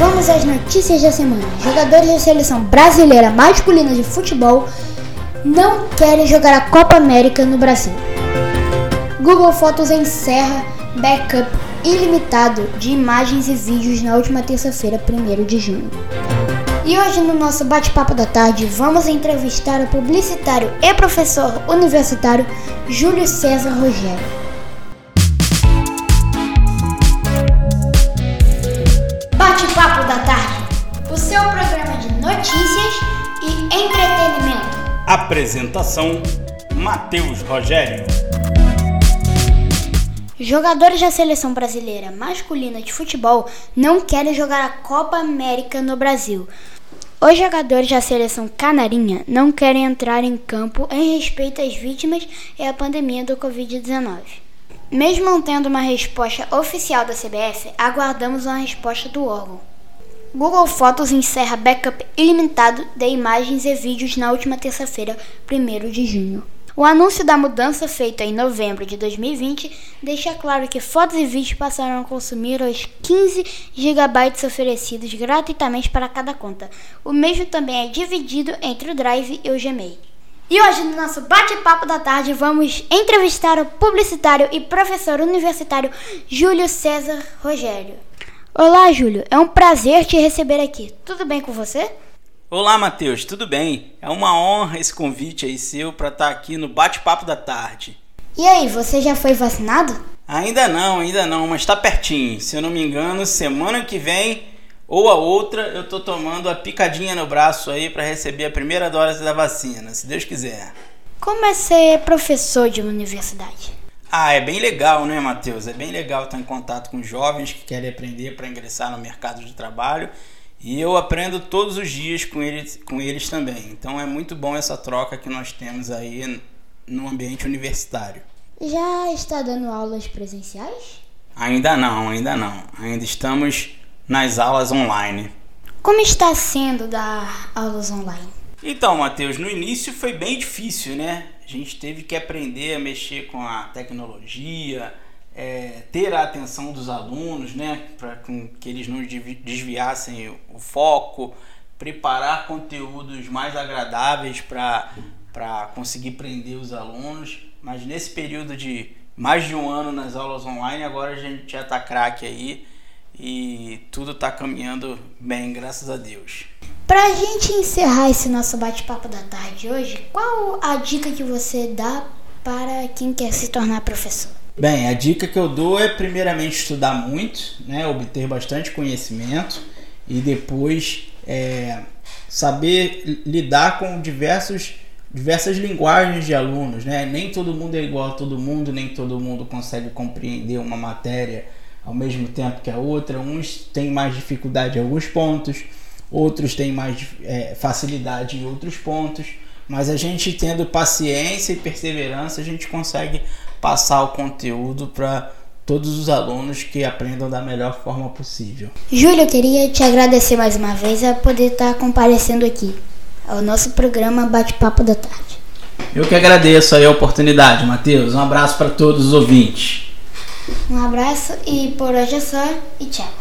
vamos às notícias da semana. Jogadores da seleção brasileira masculina de futebol não querem jogar a Copa América no Brasil. Google Fotos encerra backup ilimitado de imagens e vídeos na última terça-feira, 1 de junho. E hoje no nosso bate-papo da tarde vamos entrevistar o publicitário e professor universitário Júlio César Rogério. Da tarde, o seu programa de notícias e entretenimento. Apresentação: Matheus Rogério. Jogadores da seleção brasileira masculina de futebol não querem jogar a Copa América no Brasil. Os jogadores da seleção canarinha não querem entrar em campo em respeito às vítimas e à pandemia do Covid-19. Mesmo não tendo uma resposta oficial da CBF, aguardamos uma resposta do órgão. Google Fotos encerra backup ilimitado de imagens e vídeos na última terça-feira, 1 de junho. O anúncio da mudança feita em novembro de 2020 deixa claro que fotos e vídeos passaram a consumir os 15 GB oferecidos gratuitamente para cada conta. O mesmo também é dividido entre o Drive e o Gmail. E hoje, no nosso bate-papo da tarde, vamos entrevistar o publicitário e professor universitário Júlio César Rogério. Olá, Júlio. É um prazer te receber aqui. Tudo bem com você? Olá, Matheus, tudo bem? É uma honra esse convite aí seu para estar tá aqui no Bate-Papo da Tarde. E aí, você já foi vacinado? Ainda não, ainda não, mas está pertinho. Se eu não me engano, semana que vem ou a outra eu tô tomando a picadinha no braço aí para receber a primeira dose da vacina, se Deus quiser. Como é ser professor de uma universidade? Ah, é bem legal, né, Matheus? É bem legal estar em contato com jovens que querem aprender para ingressar no mercado de trabalho e eu aprendo todos os dias com eles, com eles também. Então é muito bom essa troca que nós temos aí no ambiente universitário. Já está dando aulas presenciais? Ainda não, ainda não. Ainda estamos nas aulas online. Como está sendo dar aulas online? Então, Matheus, no início foi bem difícil, né? A gente teve que aprender a mexer com a tecnologia, é, ter a atenção dos alunos, né, para que eles não desviassem o foco, preparar conteúdos mais agradáveis para conseguir prender os alunos. Mas nesse período de mais de um ano nas aulas online, agora a gente já está craque aí e tudo está caminhando bem, graças a Deus. Para a gente encerrar esse nosso bate-papo da tarde hoje, qual a dica que você dá para quem quer se tornar professor? Bem, a dica que eu dou é primeiramente estudar muito, né, obter bastante conhecimento e depois é, saber lidar com diversos, diversas linguagens de alunos. Né? Nem todo mundo é igual a todo mundo, nem todo mundo consegue compreender uma matéria ao mesmo tempo que a outra. Uns têm mais dificuldade em alguns pontos, outros têm mais é, facilidade em outros pontos. Mas a gente tendo paciência e perseverança, a gente consegue passar o conteúdo para todos os alunos que aprendam da melhor forma possível. Júlio, eu queria te agradecer mais uma vez a poder estar comparecendo aqui ao nosso programa Bate-Papo da Tarde. Eu que agradeço aí a oportunidade, Matheus. Um abraço para todos os ouvintes. Um abraço e por hoje é só e tchau.